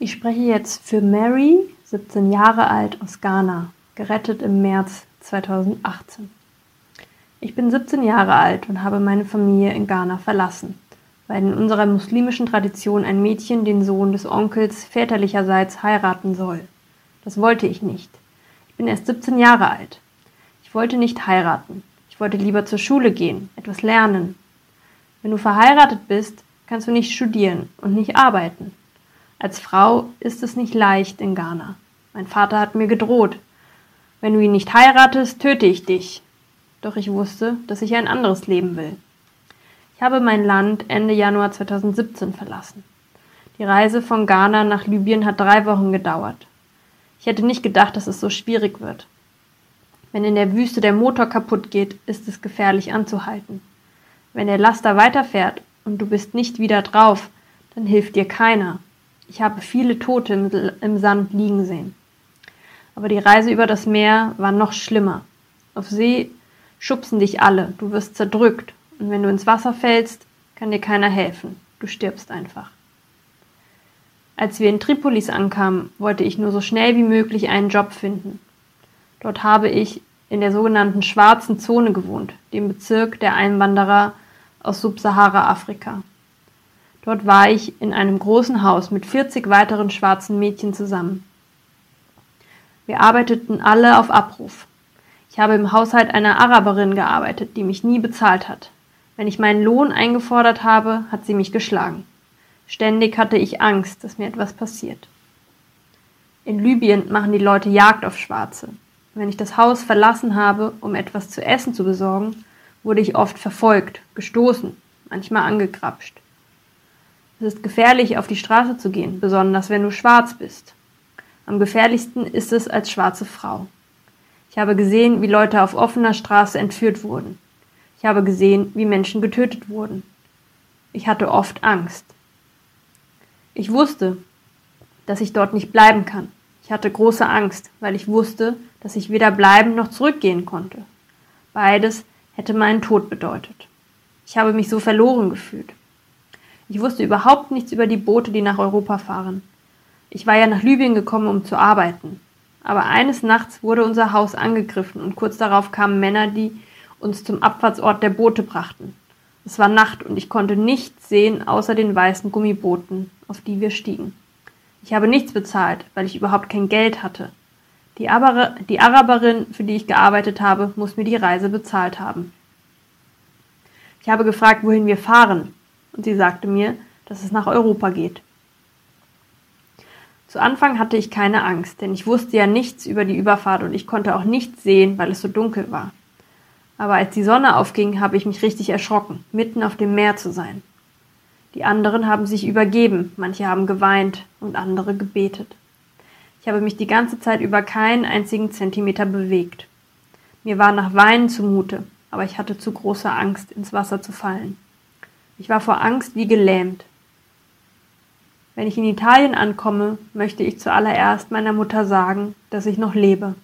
Ich spreche jetzt für Mary, 17 Jahre alt aus Ghana, gerettet im März 2018. Ich bin 17 Jahre alt und habe meine Familie in Ghana verlassen, weil in unserer muslimischen Tradition ein Mädchen den Sohn des Onkels väterlicherseits heiraten soll. Das wollte ich nicht. Ich bin erst 17 Jahre alt. Ich wollte nicht heiraten. Ich wollte lieber zur Schule gehen, etwas lernen. Wenn du verheiratet bist, kannst du nicht studieren und nicht arbeiten. Als Frau ist es nicht leicht in Ghana. Mein Vater hat mir gedroht. Wenn du ihn nicht heiratest, töte ich dich. Doch ich wusste, dass ich ein anderes Leben will. Ich habe mein Land Ende Januar 2017 verlassen. Die Reise von Ghana nach Libyen hat drei Wochen gedauert. Ich hätte nicht gedacht, dass es so schwierig wird. Wenn in der Wüste der Motor kaputt geht, ist es gefährlich anzuhalten. Wenn der Laster weiterfährt und du bist nicht wieder drauf, dann hilft dir keiner. Ich habe viele Tote im Sand liegen sehen. Aber die Reise über das Meer war noch schlimmer. Auf See schubsen dich alle, du wirst zerdrückt, und wenn du ins Wasser fällst, kann dir keiner helfen. Du stirbst einfach. Als wir in Tripolis ankamen, wollte ich nur so schnell wie möglich einen Job finden. Dort habe ich in der sogenannten schwarzen Zone gewohnt, dem Bezirk der Einwanderer aus Subsahara-Afrika. Dort war ich in einem großen Haus mit 40 weiteren schwarzen Mädchen zusammen. Wir arbeiteten alle auf Abruf. Ich habe im Haushalt einer Araberin gearbeitet, die mich nie bezahlt hat. Wenn ich meinen Lohn eingefordert habe, hat sie mich geschlagen. Ständig hatte ich Angst, dass mir etwas passiert. In Libyen machen die Leute Jagd auf Schwarze. Wenn ich das Haus verlassen habe, um etwas zu essen zu besorgen, wurde ich oft verfolgt, gestoßen, manchmal angegrapscht. Es ist gefährlich, auf die Straße zu gehen, besonders wenn du schwarz bist. Am gefährlichsten ist es als schwarze Frau. Ich habe gesehen, wie Leute auf offener Straße entführt wurden. Ich habe gesehen, wie Menschen getötet wurden. Ich hatte oft Angst. Ich wusste, dass ich dort nicht bleiben kann. Ich hatte große Angst, weil ich wusste, dass ich weder bleiben noch zurückgehen konnte. Beides hätte meinen Tod bedeutet. Ich habe mich so verloren gefühlt. Ich wusste überhaupt nichts über die Boote, die nach Europa fahren. Ich war ja nach Libyen gekommen, um zu arbeiten. Aber eines Nachts wurde unser Haus angegriffen und kurz darauf kamen Männer, die uns zum Abfahrtsort der Boote brachten. Es war Nacht und ich konnte nichts sehen außer den weißen Gummibooten, auf die wir stiegen. Ich habe nichts bezahlt, weil ich überhaupt kein Geld hatte. Die, Araber, die Araberin, für die ich gearbeitet habe, muss mir die Reise bezahlt haben. Ich habe gefragt, wohin wir fahren und sie sagte mir, dass es nach Europa geht. Zu Anfang hatte ich keine Angst, denn ich wusste ja nichts über die Überfahrt und ich konnte auch nichts sehen, weil es so dunkel war. Aber als die Sonne aufging, habe ich mich richtig erschrocken, mitten auf dem Meer zu sein. Die anderen haben sich übergeben, manche haben geweint und andere gebetet. Ich habe mich die ganze Zeit über keinen einzigen Zentimeter bewegt. Mir war nach Weinen zumute, aber ich hatte zu große Angst, ins Wasser zu fallen. Ich war vor Angst wie gelähmt. Wenn ich in Italien ankomme, möchte ich zuallererst meiner Mutter sagen, dass ich noch lebe.